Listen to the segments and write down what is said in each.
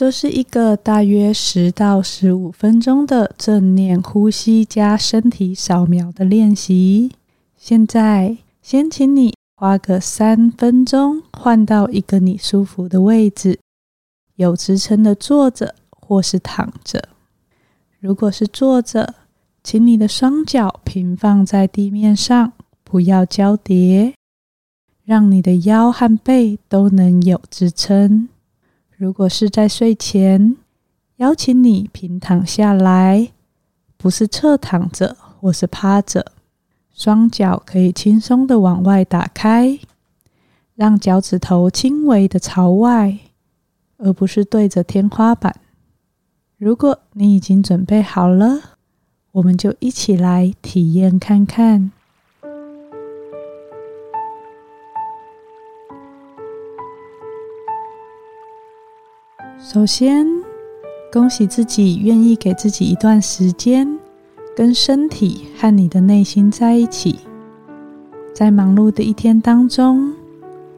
这是一个大约十到十五分钟的正念呼吸加身体扫描的练习。现在，先请你花个三分钟，换到一个你舒服的位置，有支撑的坐着或是躺着。如果是坐着，请你的双脚平放在地面上，不要交叠，让你的腰和背都能有支撑。如果是在睡前，邀请你平躺下来，不是侧躺着或是趴着，双脚可以轻松的往外打开，让脚趾头轻微的朝外，而不是对着天花板。如果你已经准备好了，我们就一起来体验看看。首先，恭喜自己愿意给自己一段时间，跟身体和你的内心在一起。在忙碌的一天当中，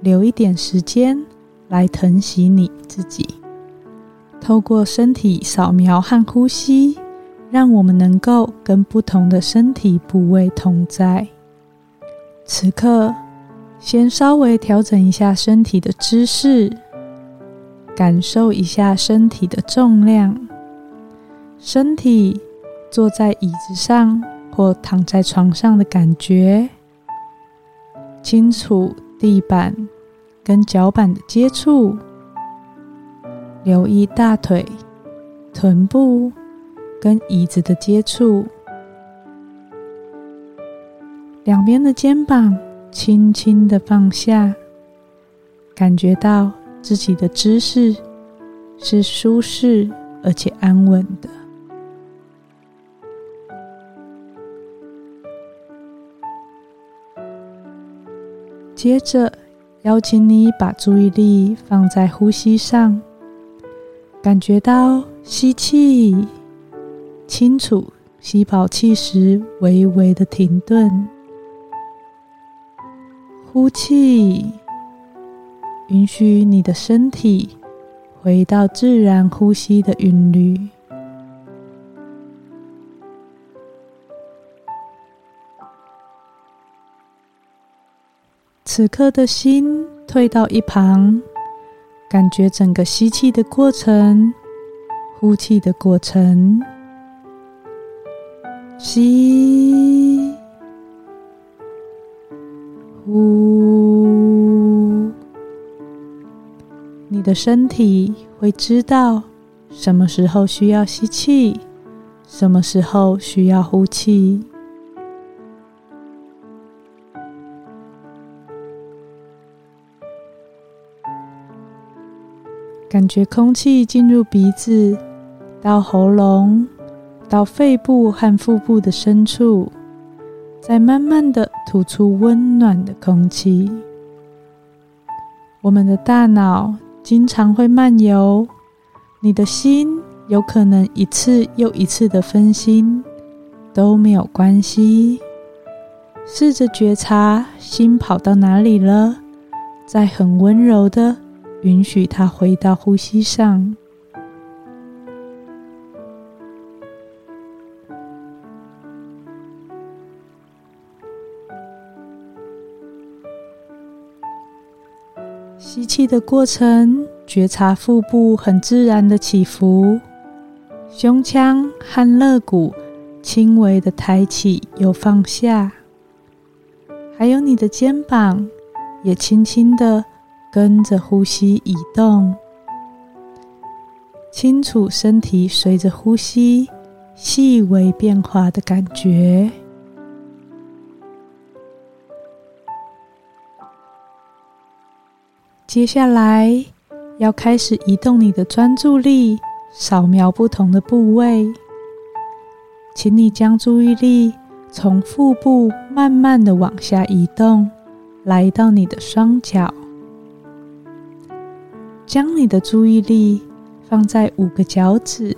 留一点时间来疼惜你自己。透过身体扫描和呼吸，让我们能够跟不同的身体部位同在。此刻，先稍微调整一下身体的姿势。感受一下身体的重量，身体坐在椅子上或躺在床上的感觉，清楚地板跟脚板的接触，留意大腿、臀部跟椅子的接触，两边的肩膀轻轻的放下，感觉到。自己的姿势是舒适而且安稳的。接着，邀请你把注意力放在呼吸上，感觉到吸气，清楚吸饱气时微微的停顿，呼气。允许你的身体回到自然呼吸的韵律。此刻的心退到一旁，感觉整个吸气的过程，呼气的过程。吸，呼。你的身体会知道什么时候需要吸气，什么时候需要呼气。感觉空气进入鼻子，到喉咙，到肺部和腹部的深处，再慢慢的吐出温暖的空气。我们的大脑。经常会漫游，你的心有可能一次又一次的分心，都没有关系。试着觉察心跑到哪里了，再很温柔的允许它回到呼吸上。吸气的过程，觉察腹部很自然的起伏，胸腔和肋骨轻微的抬起又放下，还有你的肩膀也轻轻的跟着呼吸移动，清楚身体随着呼吸细微变化的感觉。接下来要开始移动你的专注力，扫描不同的部位。请你将注意力从腹部慢慢的往下移动，来到你的双脚。将你的注意力放在五个脚趾，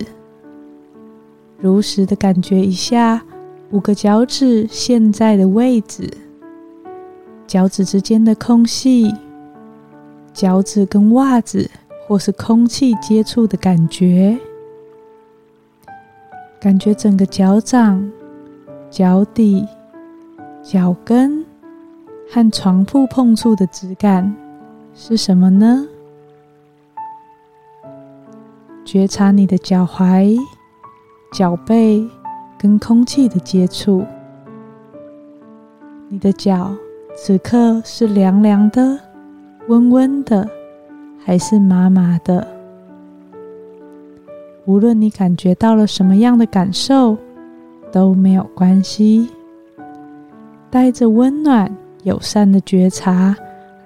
如实的感觉一下五个脚趾现在的位置，脚趾之间的空隙。脚趾跟袜子或是空气接触的感觉，感觉整个脚掌、脚底、脚跟和床铺碰触的质感是什么呢？觉察你的脚踝、脚背跟空气的接触。你的脚此刻是凉凉的、温温的，还是麻麻的？无论你感觉到了什么样的感受，都没有关系。带着温暖、友善的觉察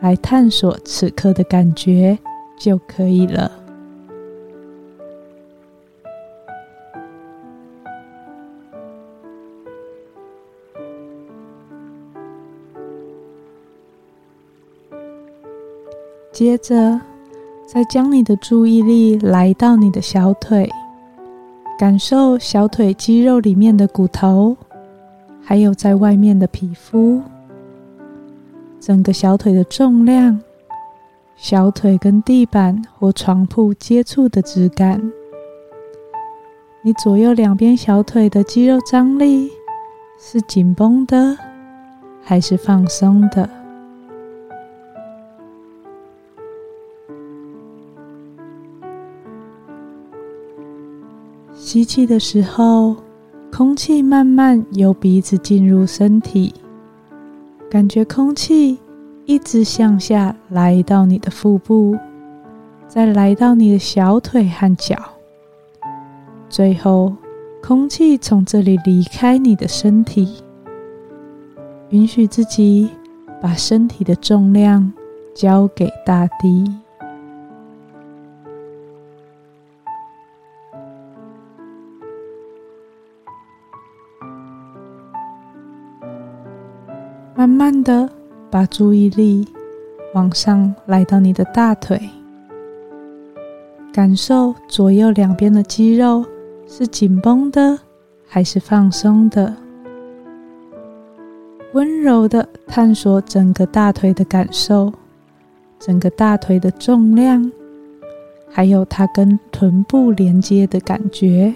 来探索此刻的感觉就可以了。接着，再将你的注意力来到你的小腿，感受小腿肌肉里面的骨头，还有在外面的皮肤，整个小腿的重量，小腿跟地板或床铺接触的质感，你左右两边小腿的肌肉张力是紧绷的，还是放松的？吸气的时候，空气慢慢由鼻子进入身体，感觉空气一直向下来到你的腹部，再来到你的小腿和脚，最后空气从这里离开你的身体，允许自己把身体的重量交给大地。慢的把注意力往上来到你的大腿，感受左右两边的肌肉是紧绷的还是放松的，温柔的探索整个大腿的感受，整个大腿的重量，还有它跟臀部连接的感觉，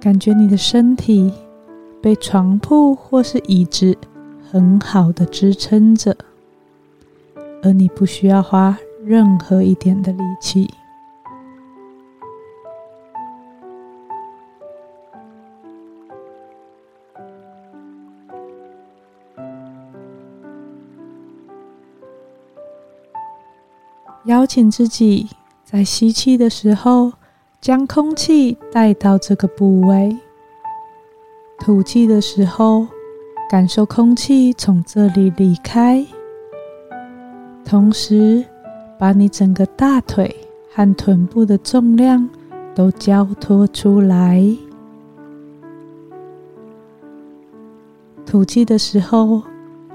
感觉你的身体。被床铺或是椅子很好的支撑着，而你不需要花任何一点的力气。邀请自己在吸气的时候，将空气带到这个部位。吐气的时候，感受空气从这里离开，同时把你整个大腿和臀部的重量都交托出来。吐气的时候，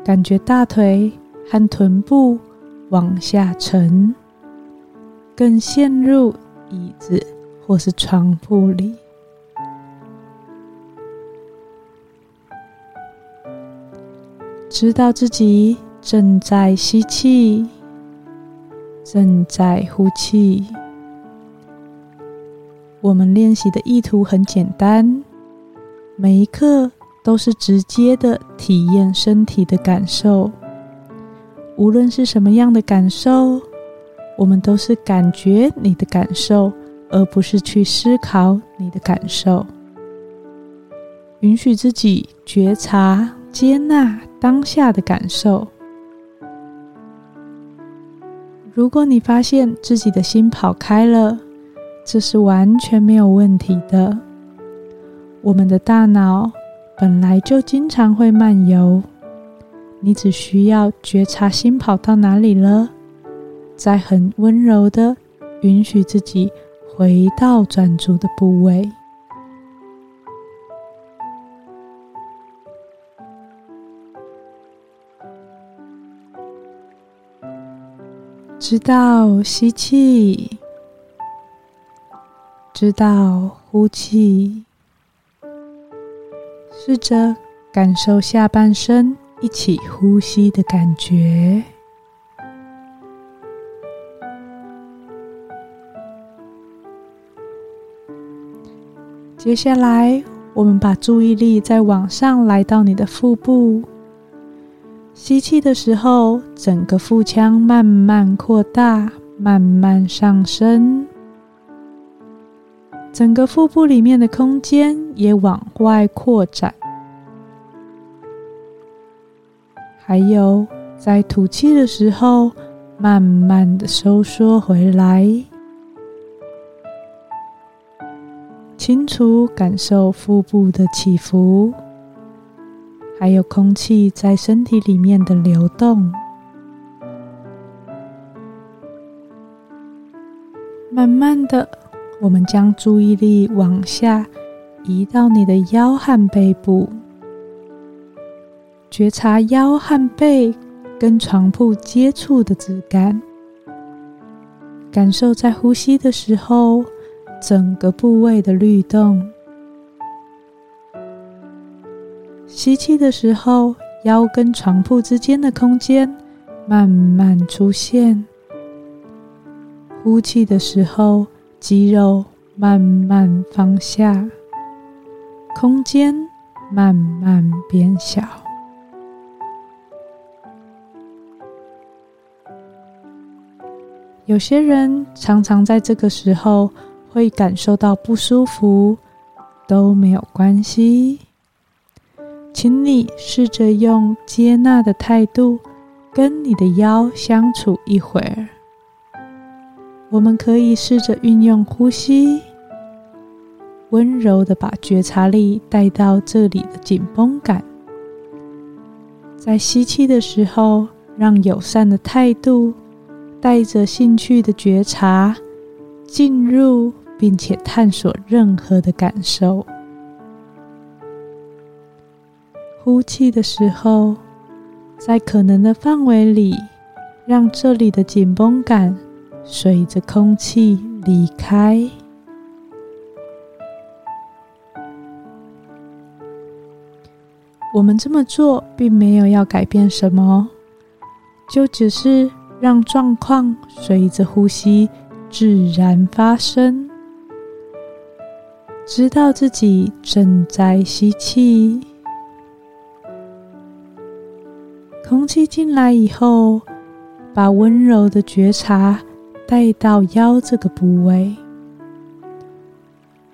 感觉大腿和臀部往下沉，更陷入椅子或是床铺里。知道自己正在吸气，正在呼气。我们练习的意图很简单，每一刻都是直接的体验身体的感受。无论是什么样的感受，我们都是感觉你的感受，而不是去思考你的感受。允许自己觉察。接纳当下的感受。如果你发现自己的心跑开了，这是完全没有问题的。我们的大脑本来就经常会漫游，你只需要觉察心跑到哪里了，再很温柔的允许自己回到专注的部位。直到吸气直到呼气试着感受下半身一起呼吸的感觉。接下来我们把注意力再往上来到你的腹部。吸气的时候，整个腹腔慢慢扩大，慢慢上升，整个腹部里面的空间也往外扩展。还有，在吐气的时候，慢慢的收缩回来。清楚感受腹部的起伏，还有空气在身体里面的流动。慢慢的，我们将注意力往下移到你的腰和背部，觉察腰和背跟床铺接触的质感，感受在呼吸的时候。整个部位的律动。吸气的时候，腰跟床铺之间的空间慢慢出现；呼气的时候，肌肉慢慢放下，空间慢慢变小。有些人常常在这个时候。会感受到不舒服，都没有关系。请你试着用接纳的态度跟你的腰相处一会儿。我们可以试着运用呼吸，温柔的把觉察力带到这里的紧绷感。在吸气的时候，让友善的态度带着兴趣的觉察进入。并且探索任何的感受。呼气的时候，在可能的范围里，让这里的紧绷感随着空气离开。我们这么做，并没有要改变什么，就只是让状况随着呼吸自然发生。知道自己正在吸气，空气进来以后，把温柔的觉察带到腰这个部位。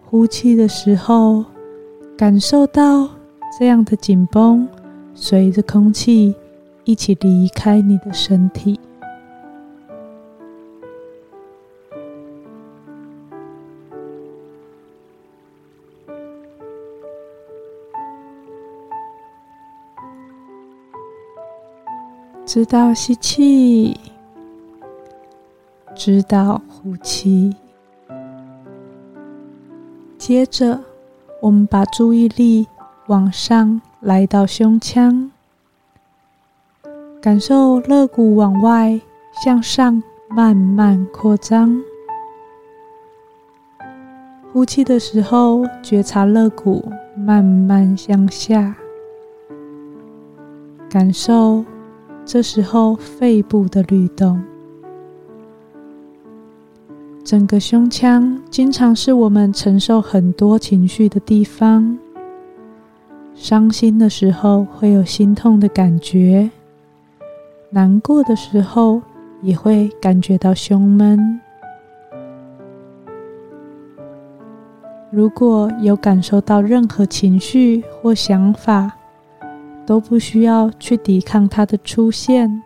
呼气的时候，感受到这样的紧绷，随着空气一起离开你的身体。知道吸气，知道呼气。接着，我们把注意力往上来到胸腔，感受肋骨往外向上慢慢扩张。呼气的时候，觉察肋骨慢慢向下，感受。这时候，肺部的律动，整个胸腔经常是我们承受很多情绪的地方。伤心的时候会有心痛的感觉，难过的时候也会感觉到胸闷。如果有感受到任何情绪或想法，都不需要去抵抗它的出现，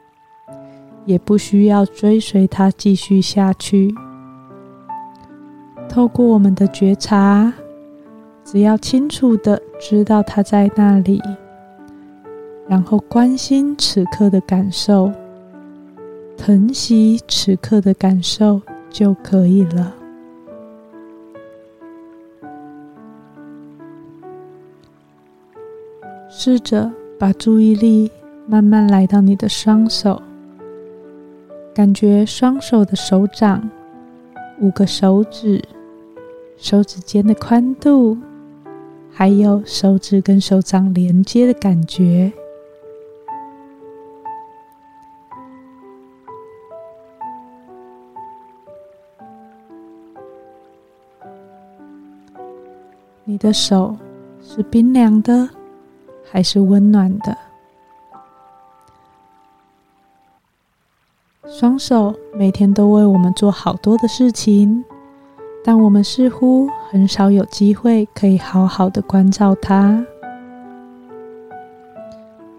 也不需要追随它继续下去。透过我们的觉察，只要清楚的知道它在那里，然后关心此刻的感受，疼惜此刻的感受就可以了。试着。把注意力慢慢来到你的双手，感觉双手的手掌、五个手指、手指间的宽度，还有手指跟手掌连接的感觉。你的手是冰凉的，还是温暖的？双手每天都为我们做好多的事情，但我们似乎很少有机会可以好好的关照它。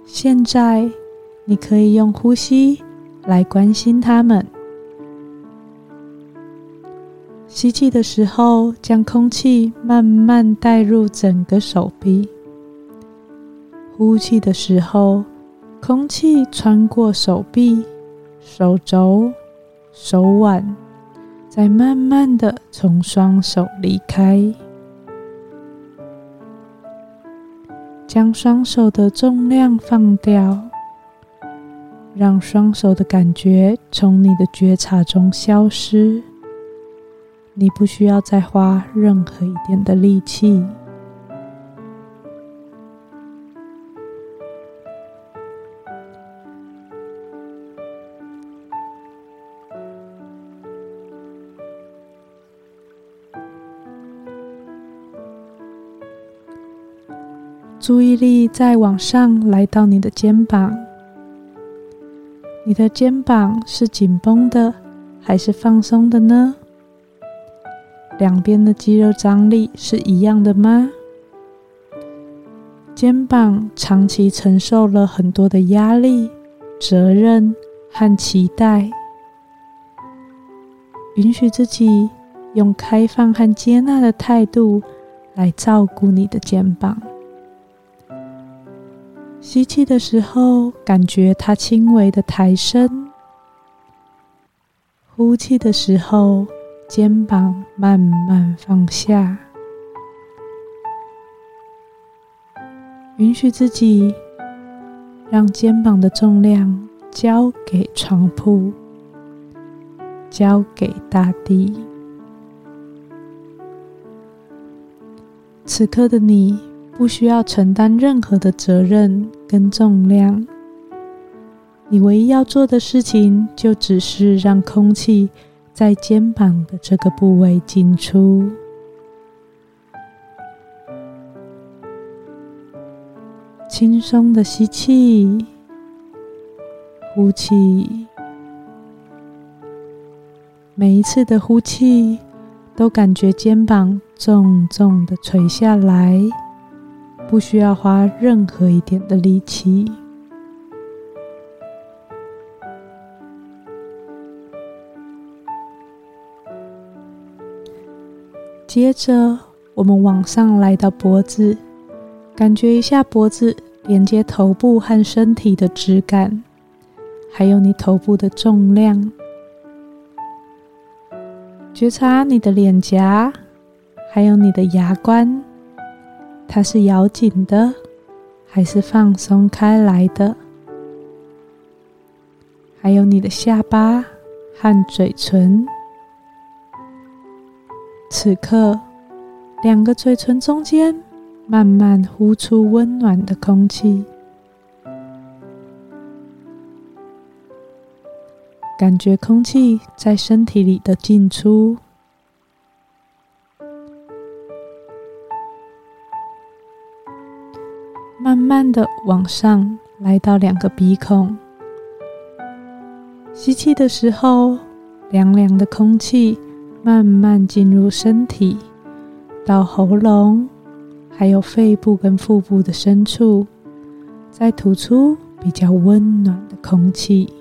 现在，你可以用呼吸来关心它们。吸气的时候，将空气慢慢带入整个手臂；呼气的时候，空气穿过手臂、手肘、手腕，再慢慢的从双手离开。将双手的重量放掉，让双手的感觉从你的觉察中消失。你不需要再花任何一点的力气。注意力再往上来到你的肩膀，你的肩膀是紧绷的还是放松的呢？两边的肌肉张力是一样的吗？肩膀长期承受了很多的压力、责任和期待，允许自己用开放和接纳的态度来照顾你的肩膀。吸气的时候，感觉它轻微的抬升；呼气的时候，肩膀慢慢放下，允许自己让肩膀的重量交给床铺，交给大地。此刻的你不需要承担任何的责任跟重量，你唯一要做的事情就只是让空气。在肩膀的这个部位进出，轻松的吸气，呼气。每一次的呼气，都感觉肩膀重重的垂下来，不需要花任何一点的力气。接着，我们往上来到脖子，感觉一下脖子连接头部和身体的质感，还有你头部的重量。觉察你的脸颊，还有你的牙关，它是咬紧的，还是放松开来的？还有你的下巴和嘴唇。此刻，两个嘴唇中间慢慢呼出温暖的空气，感觉空气在身体里的进出。慢慢的往上来到两个鼻孔，吸气的时候，凉凉的空气。慢慢进入身体，到喉咙，还有肺部跟腹部的深处，再吐出比较温暖的空气。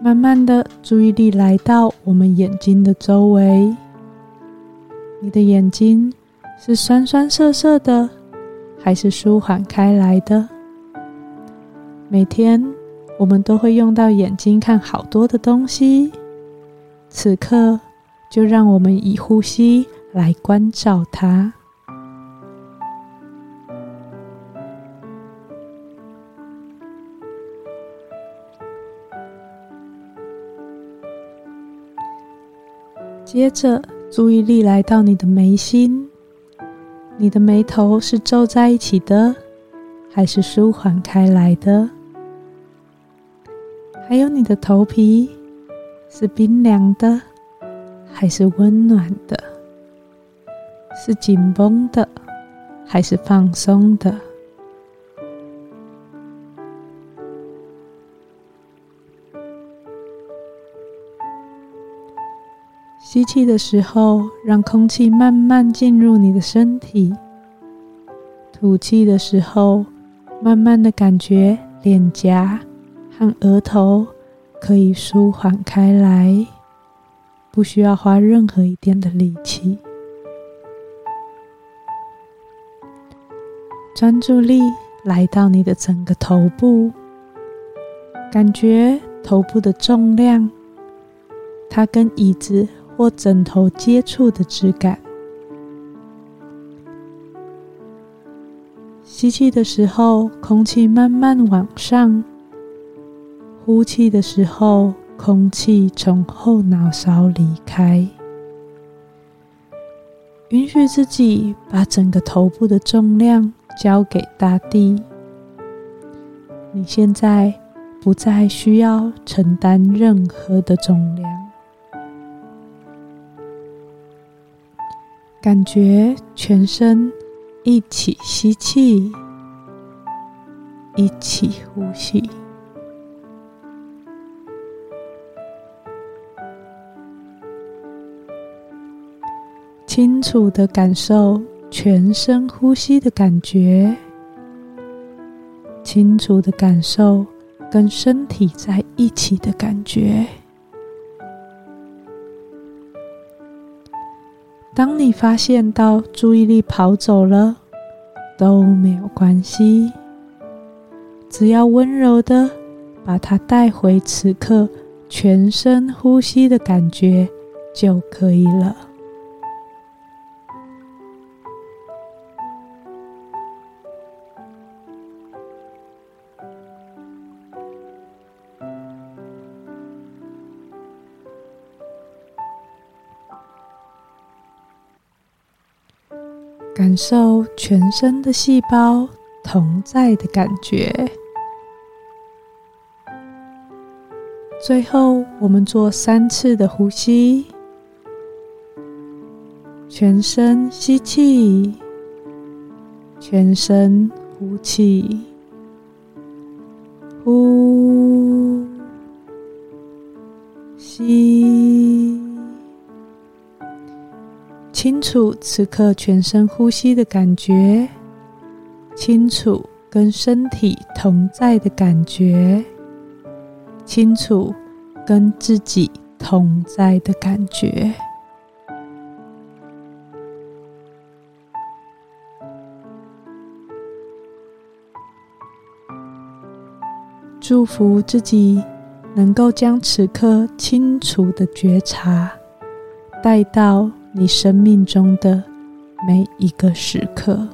慢慢的，注意力来到我们眼睛的周围。你的眼睛是酸酸涩涩的，还是舒缓开来的？每天。我们都会用到眼睛看好多的东西，此刻就让我们以呼吸来关照它。接着，注意力来到你的眉心，你的眉头是皱在一起的，还是舒缓开来的？还有你的头皮是冰凉的，还是温暖的？是紧绷的还是放松的？吸气的时候，让空气慢慢进入你的身体；吐气的时候，慢慢的感觉脸颊和额头可以舒缓开来，不需要花任何一点的力气。专注力来到你的整个头部，感觉头部的重量，它跟椅子。或枕头接触的质感。吸气的时候，空气慢慢往上；呼气的时候，空气从后脑勺离开。允许自己把整个头部的重量交给大地。你现在不再需要承担任何的重量。感觉全身一起吸气，一起呼吸，清楚的感受全身呼吸的感觉，清楚的感受跟身体在一起的感觉。当你发现到注意力跑走了，都没有关系，只要温柔的把它带回此刻全身呼吸的感觉就可以了。感受全身的细胞同在的感觉。最后，我们做三次的呼吸，全身吸气，全身呼气，呼，楚此刻全身呼吸的感觉，清楚跟身体同在的感觉，清楚跟自己同在的感觉。祝福自己能够将此刻清楚的觉察带到。你生命中的每一个时刻。